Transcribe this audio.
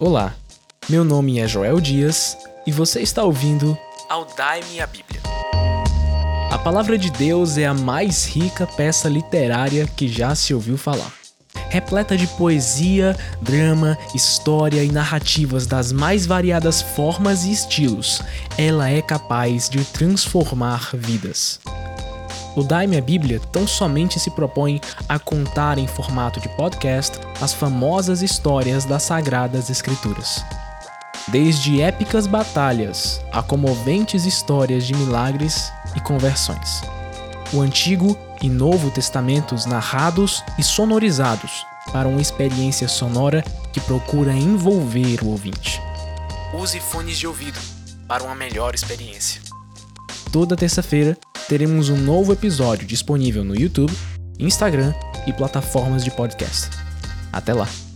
Olá, meu nome é Joel Dias e você está ouvindo Ao Dai-me a Bíblia. A palavra de Deus é a mais rica peça literária que já se ouviu falar. Repleta de poesia, drama, história e narrativas das mais variadas formas e estilos, ela é capaz de transformar vidas. O Daime a Bíblia tão somente se propõe a contar em formato de podcast as famosas histórias das Sagradas Escrituras. Desde épicas batalhas a comoventes histórias de milagres e conversões. O Antigo e Novo Testamentos narrados e sonorizados para uma experiência sonora que procura envolver o ouvinte. Use fones de ouvido para uma melhor experiência. Toda terça-feira teremos um novo episódio disponível no YouTube, Instagram e plataformas de podcast. Até lá!